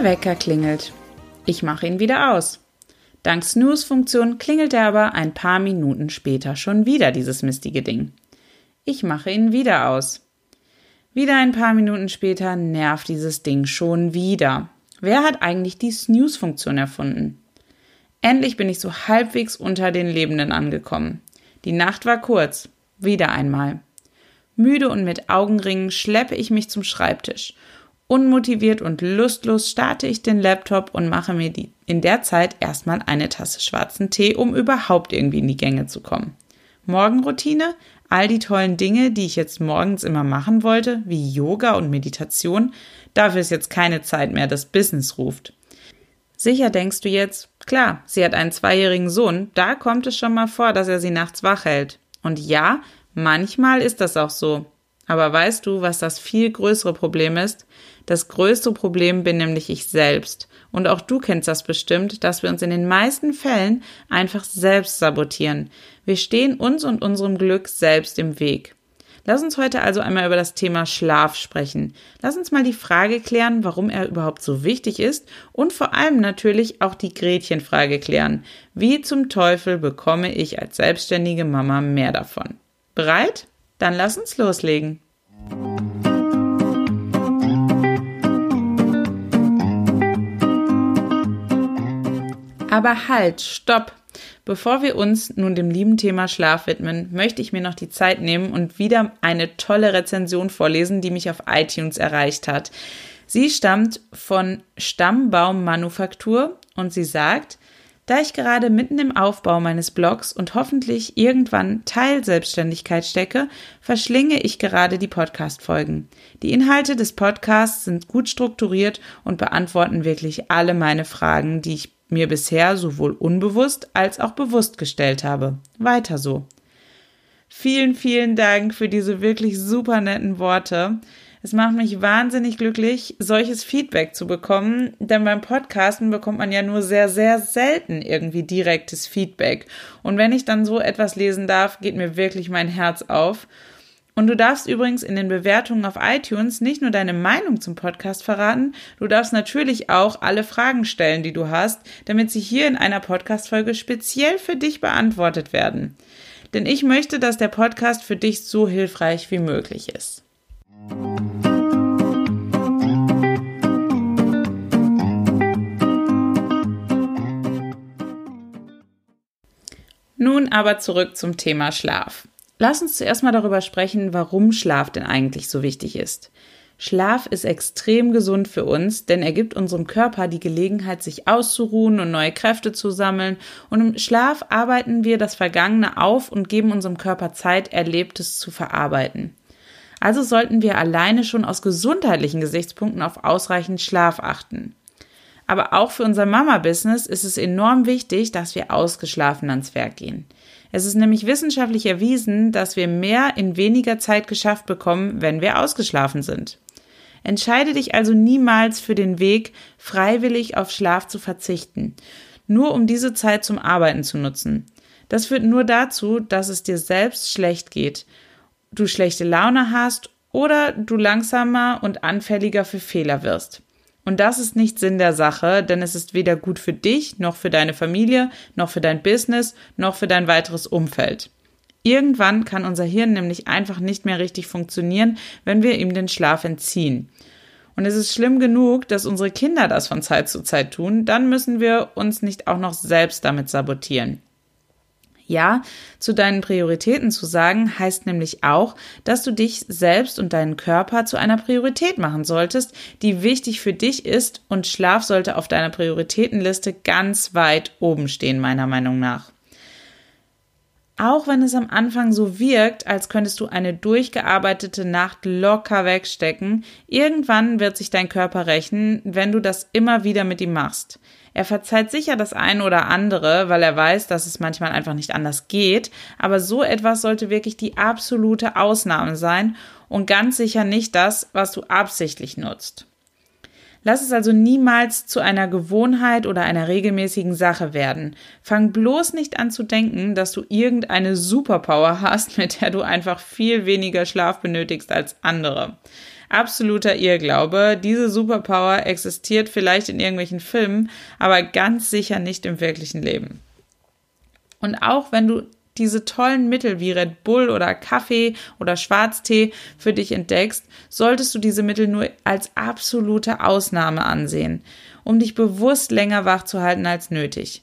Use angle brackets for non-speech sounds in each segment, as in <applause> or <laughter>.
Der Wecker klingelt. Ich mache ihn wieder aus. Dank Snooze-Funktion klingelt er aber ein paar Minuten später schon wieder dieses mistige Ding. Ich mache ihn wieder aus. Wieder ein paar Minuten später nervt dieses Ding schon wieder. Wer hat eigentlich die Snooze-Funktion erfunden? Endlich bin ich so halbwegs unter den Lebenden angekommen. Die Nacht war kurz. Wieder einmal. Müde und mit Augenringen schleppe ich mich zum Schreibtisch Unmotiviert und lustlos starte ich den Laptop und mache mir die, in der Zeit erstmal eine Tasse schwarzen Tee, um überhaupt irgendwie in die Gänge zu kommen. Morgenroutine, all die tollen Dinge, die ich jetzt morgens immer machen wollte, wie Yoga und Meditation, dafür ist jetzt keine Zeit mehr, das Business ruft. Sicher denkst du jetzt, klar, sie hat einen zweijährigen Sohn, da kommt es schon mal vor, dass er sie nachts wach hält. Und ja, manchmal ist das auch so. Aber weißt du, was das viel größere Problem ist? Das größte Problem bin nämlich ich selbst. Und auch du kennst das bestimmt, dass wir uns in den meisten Fällen einfach selbst sabotieren. Wir stehen uns und unserem Glück selbst im Weg. Lass uns heute also einmal über das Thema Schlaf sprechen. Lass uns mal die Frage klären, warum er überhaupt so wichtig ist und vor allem natürlich auch die Gretchenfrage klären. Wie zum Teufel bekomme ich als selbstständige Mama mehr davon? Bereit? Dann lass uns loslegen. Aber halt, stopp! Bevor wir uns nun dem lieben Thema Schlaf widmen, möchte ich mir noch die Zeit nehmen und wieder eine tolle Rezension vorlesen, die mich auf iTunes erreicht hat. Sie stammt von Stammbaum Manufaktur und sie sagt, da ich gerade mitten im Aufbau meines Blogs und hoffentlich irgendwann Teilselbstständigkeit stecke, verschlinge ich gerade die Podcast-Folgen. Die Inhalte des Podcasts sind gut strukturiert und beantworten wirklich alle meine Fragen, die ich mir bisher sowohl unbewusst als auch bewusst gestellt habe. Weiter so. Vielen, vielen Dank für diese wirklich super netten Worte. Es macht mich wahnsinnig glücklich, solches Feedback zu bekommen, denn beim Podcasten bekommt man ja nur sehr, sehr selten irgendwie direktes Feedback. Und wenn ich dann so etwas lesen darf, geht mir wirklich mein Herz auf. Und du darfst übrigens in den Bewertungen auf iTunes nicht nur deine Meinung zum Podcast verraten, du darfst natürlich auch alle Fragen stellen, die du hast, damit sie hier in einer Podcast-Folge speziell für dich beantwortet werden. Denn ich möchte, dass der Podcast für dich so hilfreich wie möglich ist. Nun aber zurück zum Thema Schlaf. Lass uns zuerst mal darüber sprechen, warum Schlaf denn eigentlich so wichtig ist. Schlaf ist extrem gesund für uns, denn er gibt unserem Körper die Gelegenheit, sich auszuruhen und neue Kräfte zu sammeln. Und im Schlaf arbeiten wir das Vergangene auf und geben unserem Körper Zeit, Erlebtes zu verarbeiten. Also sollten wir alleine schon aus gesundheitlichen Gesichtspunkten auf ausreichend Schlaf achten. Aber auch für unser Mama-Business ist es enorm wichtig, dass wir ausgeschlafen ans Werk gehen. Es ist nämlich wissenschaftlich erwiesen, dass wir mehr in weniger Zeit geschafft bekommen, wenn wir ausgeschlafen sind. Entscheide dich also niemals für den Weg, freiwillig auf Schlaf zu verzichten, nur um diese Zeit zum Arbeiten zu nutzen. Das führt nur dazu, dass es dir selbst schlecht geht du schlechte Laune hast oder du langsamer und anfälliger für Fehler wirst. Und das ist nicht Sinn der Sache, denn es ist weder gut für dich, noch für deine Familie, noch für dein Business, noch für dein weiteres Umfeld. Irgendwann kann unser Hirn nämlich einfach nicht mehr richtig funktionieren, wenn wir ihm den Schlaf entziehen. Und es ist schlimm genug, dass unsere Kinder das von Zeit zu Zeit tun, dann müssen wir uns nicht auch noch selbst damit sabotieren. Ja zu deinen Prioritäten zu sagen, heißt nämlich auch, dass du dich selbst und deinen Körper zu einer Priorität machen solltest, die wichtig für dich ist und Schlaf sollte auf deiner Prioritätenliste ganz weit oben stehen, meiner Meinung nach. Auch wenn es am Anfang so wirkt, als könntest du eine durchgearbeitete Nacht locker wegstecken, irgendwann wird sich dein Körper rächen, wenn du das immer wieder mit ihm machst. Er verzeiht sicher das eine oder andere, weil er weiß, dass es manchmal einfach nicht anders geht, aber so etwas sollte wirklich die absolute Ausnahme sein und ganz sicher nicht das, was du absichtlich nutzt. Lass es also niemals zu einer Gewohnheit oder einer regelmäßigen Sache werden. Fang bloß nicht an zu denken, dass du irgendeine Superpower hast, <laughs> mit der du einfach viel weniger Schlaf benötigst als andere. Absoluter Irrglaube. Diese Superpower existiert vielleicht in irgendwelchen Filmen, aber ganz sicher nicht im wirklichen Leben. Und auch wenn du diese tollen Mittel wie Red Bull oder Kaffee oder Schwarztee für dich entdeckst, solltest du diese Mittel nur als absolute Ausnahme ansehen, um dich bewusst länger wach zu halten als nötig.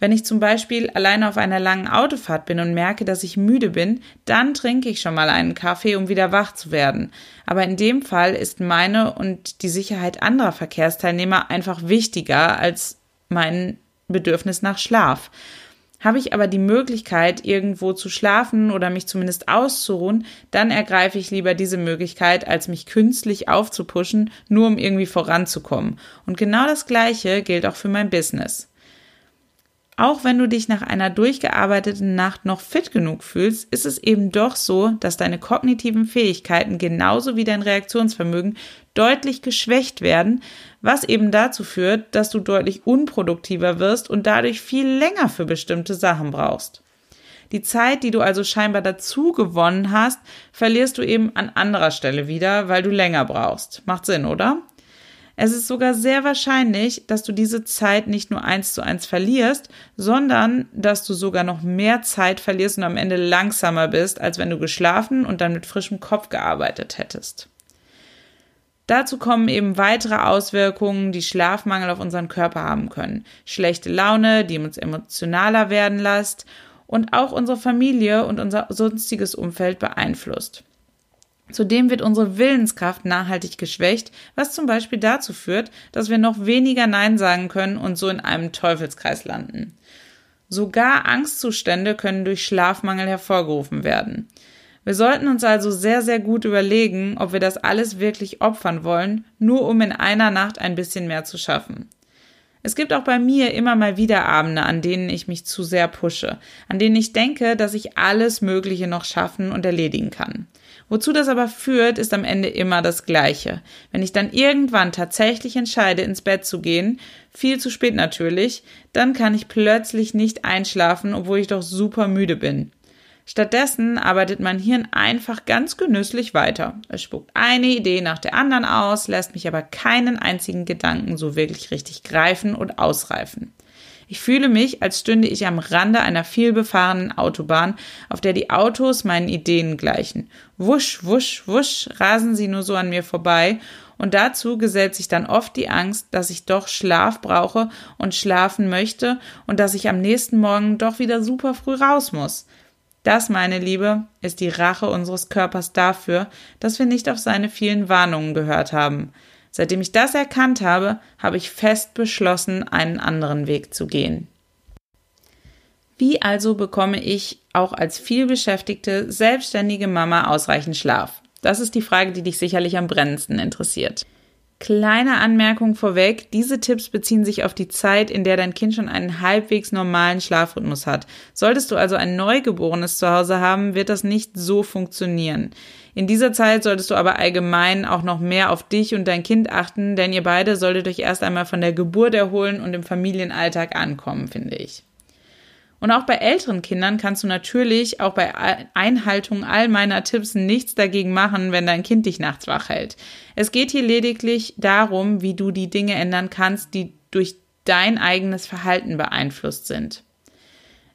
Wenn ich zum Beispiel alleine auf einer langen Autofahrt bin und merke, dass ich müde bin, dann trinke ich schon mal einen Kaffee, um wieder wach zu werden. Aber in dem Fall ist meine und die Sicherheit anderer Verkehrsteilnehmer einfach wichtiger als mein Bedürfnis nach Schlaf. Habe ich aber die Möglichkeit, irgendwo zu schlafen oder mich zumindest auszuruhen, dann ergreife ich lieber diese Möglichkeit, als mich künstlich aufzupuschen, nur um irgendwie voranzukommen. Und genau das Gleiche gilt auch für mein Business. Auch wenn du dich nach einer durchgearbeiteten Nacht noch fit genug fühlst, ist es eben doch so, dass deine kognitiven Fähigkeiten genauso wie dein Reaktionsvermögen deutlich geschwächt werden, was eben dazu führt, dass du deutlich unproduktiver wirst und dadurch viel länger für bestimmte Sachen brauchst. Die Zeit, die du also scheinbar dazu gewonnen hast, verlierst du eben an anderer Stelle wieder, weil du länger brauchst. Macht Sinn, oder? Es ist sogar sehr wahrscheinlich, dass du diese Zeit nicht nur eins zu eins verlierst, sondern dass du sogar noch mehr Zeit verlierst und am Ende langsamer bist, als wenn du geschlafen und dann mit frischem Kopf gearbeitet hättest. Dazu kommen eben weitere Auswirkungen, die Schlafmangel auf unseren Körper haben können. Schlechte Laune, die uns emotionaler werden lässt und auch unsere Familie und unser sonstiges Umfeld beeinflusst. Zudem wird unsere Willenskraft nachhaltig geschwächt, was zum Beispiel dazu führt, dass wir noch weniger Nein sagen können und so in einem Teufelskreis landen. Sogar Angstzustände können durch Schlafmangel hervorgerufen werden. Wir sollten uns also sehr, sehr gut überlegen, ob wir das alles wirklich opfern wollen, nur um in einer Nacht ein bisschen mehr zu schaffen. Es gibt auch bei mir immer mal wieder Abende, an denen ich mich zu sehr pushe, an denen ich denke, dass ich alles Mögliche noch schaffen und erledigen kann. Wozu das aber führt, ist am Ende immer das Gleiche. Wenn ich dann irgendwann tatsächlich entscheide, ins Bett zu gehen, viel zu spät natürlich, dann kann ich plötzlich nicht einschlafen, obwohl ich doch super müde bin. Stattdessen arbeitet mein Hirn einfach ganz genüsslich weiter. Es spuckt eine Idee nach der anderen aus, lässt mich aber keinen einzigen Gedanken so wirklich richtig greifen und ausreifen. Ich fühle mich, als stünde ich am Rande einer vielbefahrenen Autobahn, auf der die Autos meinen Ideen gleichen. Wusch, wusch, wusch rasen sie nur so an mir vorbei, und dazu gesellt sich dann oft die Angst, dass ich doch Schlaf brauche und schlafen möchte und dass ich am nächsten Morgen doch wieder super früh raus muss. Das, meine Liebe, ist die Rache unseres Körpers dafür, dass wir nicht auf seine vielen Warnungen gehört haben. Seitdem ich das erkannt habe, habe ich fest beschlossen, einen anderen Weg zu gehen. Wie also bekomme ich auch als vielbeschäftigte, selbstständige Mama ausreichend Schlaf? Das ist die Frage, die dich sicherlich am brennendsten interessiert. Kleine Anmerkung vorweg, diese Tipps beziehen sich auf die Zeit, in der dein Kind schon einen halbwegs normalen Schlafrhythmus hat. Solltest du also ein Neugeborenes zu Hause haben, wird das nicht so funktionieren. In dieser Zeit solltest du aber allgemein auch noch mehr auf dich und dein Kind achten, denn ihr beide solltet euch erst einmal von der Geburt erholen und im Familienalltag ankommen, finde ich. Und auch bei älteren Kindern kannst du natürlich auch bei Einhaltung all meiner Tipps nichts dagegen machen, wenn dein Kind dich nachts wach hält. Es geht hier lediglich darum, wie du die Dinge ändern kannst, die durch dein eigenes Verhalten beeinflusst sind.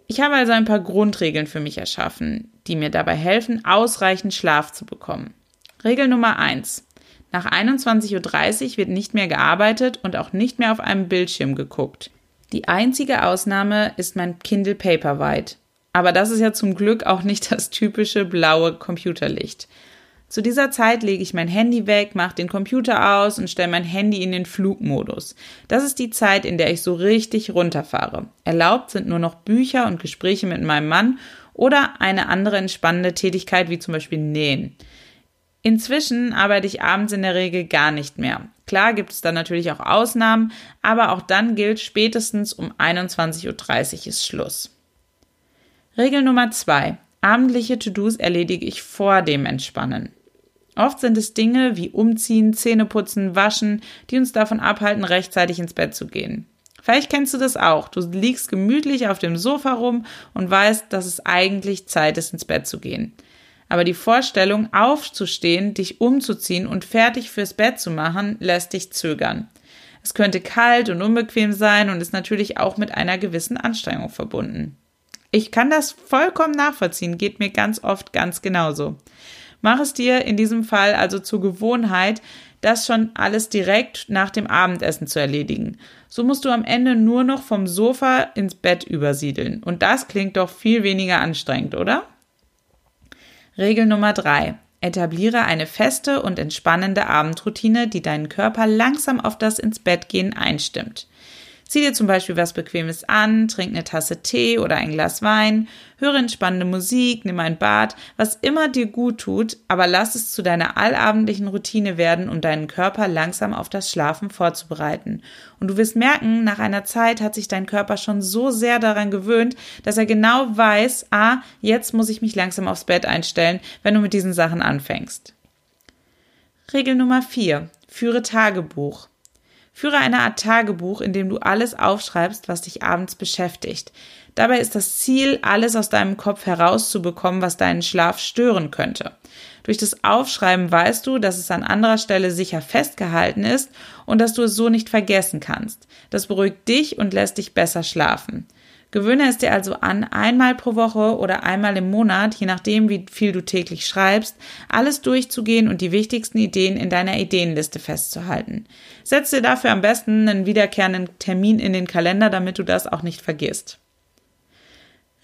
Ich habe also ein paar Grundregeln für mich erschaffen, die mir dabei helfen, ausreichend Schlaf zu bekommen. Regel Nummer eins: Nach 21.30 Uhr wird nicht mehr gearbeitet und auch nicht mehr auf einem Bildschirm geguckt. Die einzige Ausnahme ist mein Kindle Paperwhite. Aber das ist ja zum Glück auch nicht das typische blaue Computerlicht. Zu dieser Zeit lege ich mein Handy weg, mache den Computer aus und stelle mein Handy in den Flugmodus. Das ist die Zeit, in der ich so richtig runterfahre. Erlaubt sind nur noch Bücher und Gespräche mit meinem Mann oder eine andere entspannende Tätigkeit wie zum Beispiel Nähen. Inzwischen arbeite ich abends in der Regel gar nicht mehr. Klar gibt es dann natürlich auch Ausnahmen, aber auch dann gilt spätestens um 21.30 Uhr ist Schluss. Regel Nummer zwei: Abendliche To-Dos erledige ich vor dem Entspannen. Oft sind es Dinge wie Umziehen, Zähneputzen, Waschen, die uns davon abhalten, rechtzeitig ins Bett zu gehen. Vielleicht kennst du das auch. Du liegst gemütlich auf dem Sofa rum und weißt, dass es eigentlich Zeit ist, ins Bett zu gehen. Aber die Vorstellung, aufzustehen, dich umzuziehen und fertig fürs Bett zu machen, lässt dich zögern. Es könnte kalt und unbequem sein und ist natürlich auch mit einer gewissen Anstrengung verbunden. Ich kann das vollkommen nachvollziehen, geht mir ganz oft ganz genauso. Mach es dir in diesem Fall also zur Gewohnheit, das schon alles direkt nach dem Abendessen zu erledigen. So musst du am Ende nur noch vom Sofa ins Bett übersiedeln. Und das klingt doch viel weniger anstrengend, oder? Regel Nummer drei: Etabliere eine feste und entspannende Abendroutine, die deinen Körper langsam auf das ins Bett gehen einstimmt. Zieh dir zum Beispiel was Bequemes an, trink eine Tasse Tee oder ein Glas Wein, höre entspannende Musik, nimm ein Bad, was immer dir gut tut, aber lass es zu deiner allabendlichen Routine werden, um deinen Körper langsam auf das Schlafen vorzubereiten. Und du wirst merken, nach einer Zeit hat sich dein Körper schon so sehr daran gewöhnt, dass er genau weiß, ah, jetzt muss ich mich langsam aufs Bett einstellen, wenn du mit diesen Sachen anfängst. Regel Nummer 4. Führe Tagebuch. Führe eine Art Tagebuch, in dem du alles aufschreibst, was dich abends beschäftigt. Dabei ist das Ziel, alles aus deinem Kopf herauszubekommen, was deinen Schlaf stören könnte. Durch das Aufschreiben weißt du, dass es an anderer Stelle sicher festgehalten ist und dass du es so nicht vergessen kannst. Das beruhigt dich und lässt dich besser schlafen. Gewöhne es dir also an, einmal pro Woche oder einmal im Monat, je nachdem, wie viel du täglich schreibst, alles durchzugehen und die wichtigsten Ideen in deiner Ideenliste festzuhalten. Setz dir dafür am besten einen wiederkehrenden Termin in den Kalender, damit du das auch nicht vergisst.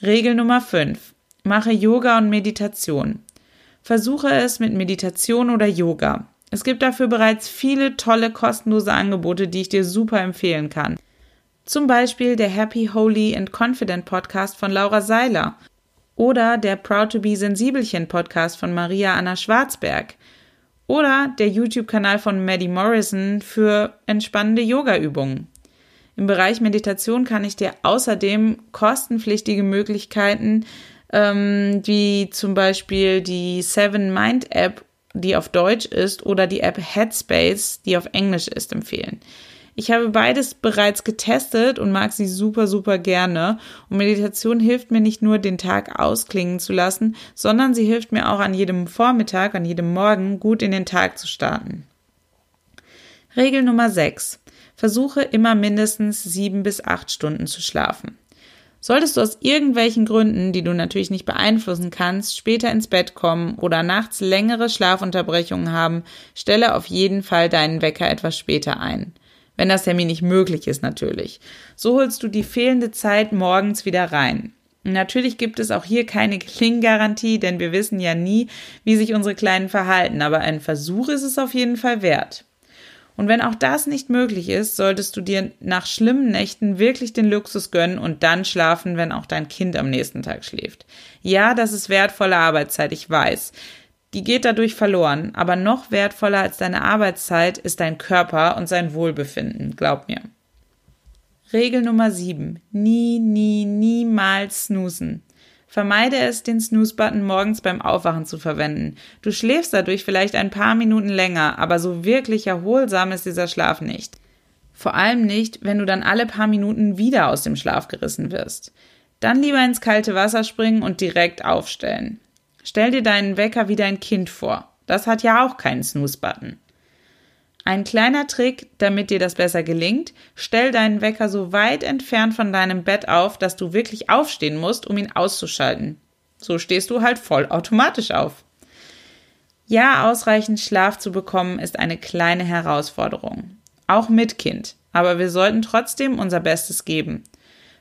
Regel Nummer 5. Mache Yoga und Meditation. Versuche es mit Meditation oder Yoga. Es gibt dafür bereits viele tolle kostenlose Angebote, die ich dir super empfehlen kann. Zum Beispiel der Happy, Holy and Confident Podcast von Laura Seiler oder der Proud to be Sensibelchen Podcast von Maria Anna Schwarzberg oder der YouTube-Kanal von Maddie Morrison für entspannende Yoga-Übungen. Im Bereich Meditation kann ich dir außerdem kostenpflichtige Möglichkeiten, ähm, wie zum Beispiel die Seven Mind App, die auf Deutsch ist, oder die App Headspace, die auf Englisch ist, empfehlen. Ich habe beides bereits getestet und mag sie super, super gerne. Und Meditation hilft mir nicht nur, den Tag ausklingen zu lassen, sondern sie hilft mir auch an jedem Vormittag, an jedem Morgen gut in den Tag zu starten. Regel Nummer 6. Versuche immer mindestens sieben bis acht Stunden zu schlafen. Solltest du aus irgendwelchen Gründen, die du natürlich nicht beeinflussen kannst, später ins Bett kommen oder nachts längere Schlafunterbrechungen haben, stelle auf jeden Fall deinen Wecker etwas später ein wenn das Termin nicht möglich ist natürlich. So holst du die fehlende Zeit morgens wieder rein. Natürlich gibt es auch hier keine Klinggarantie, denn wir wissen ja nie, wie sich unsere Kleinen verhalten, aber ein Versuch ist es auf jeden Fall wert. Und wenn auch das nicht möglich ist, solltest du dir nach schlimmen Nächten wirklich den Luxus gönnen und dann schlafen, wenn auch dein Kind am nächsten Tag schläft. Ja, das ist wertvolle Arbeitszeit, ich weiß. Die geht dadurch verloren, aber noch wertvoller als deine Arbeitszeit ist dein Körper und sein Wohlbefinden, glaub mir. Regel Nummer 7. Nie, nie, niemals snoosen. Vermeide es, den Snooze-Button morgens beim Aufwachen zu verwenden. Du schläfst dadurch vielleicht ein paar Minuten länger, aber so wirklich erholsam ist dieser Schlaf nicht. Vor allem nicht, wenn du dann alle paar Minuten wieder aus dem Schlaf gerissen wirst. Dann lieber ins kalte Wasser springen und direkt aufstellen. Stell dir deinen Wecker wie dein Kind vor. Das hat ja auch keinen Snooze-Button. Ein kleiner Trick, damit dir das besser gelingt, stell deinen Wecker so weit entfernt von deinem Bett auf, dass du wirklich aufstehen musst, um ihn auszuschalten. So stehst du halt voll automatisch auf. Ja, ausreichend Schlaf zu bekommen ist eine kleine Herausforderung. Auch mit Kind. Aber wir sollten trotzdem unser Bestes geben.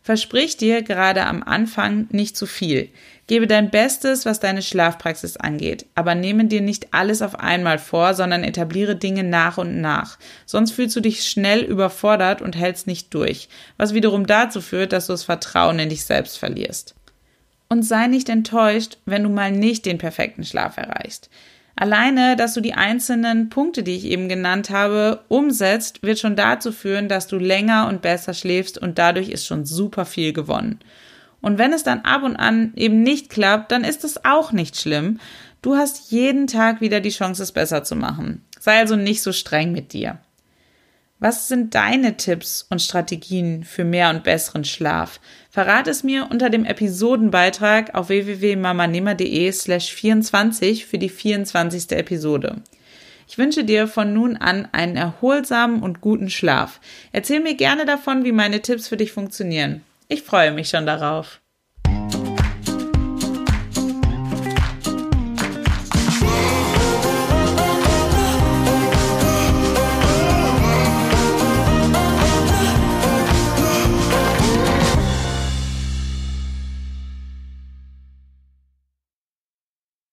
Versprich dir gerade am Anfang nicht zu viel. Gebe dein Bestes, was deine Schlafpraxis angeht, aber nehme dir nicht alles auf einmal vor, sondern etabliere Dinge nach und nach. Sonst fühlst du dich schnell überfordert und hältst nicht durch, was wiederum dazu führt, dass du das Vertrauen in dich selbst verlierst. Und sei nicht enttäuscht, wenn du mal nicht den perfekten Schlaf erreichst. Alleine, dass du die einzelnen Punkte, die ich eben genannt habe, umsetzt, wird schon dazu führen, dass du länger und besser schläfst und dadurch ist schon super viel gewonnen. Und wenn es dann ab und an eben nicht klappt, dann ist es auch nicht schlimm. Du hast jeden Tag wieder die Chance, es besser zu machen. Sei also nicht so streng mit dir. Was sind deine Tipps und Strategien für mehr und besseren Schlaf? Verrat es mir unter dem Episodenbeitrag auf www.mamanehmer.de slash 24 für die 24. Episode. Ich wünsche dir von nun an einen erholsamen und guten Schlaf. Erzähl mir gerne davon, wie meine Tipps für dich funktionieren. Ich freue mich schon darauf.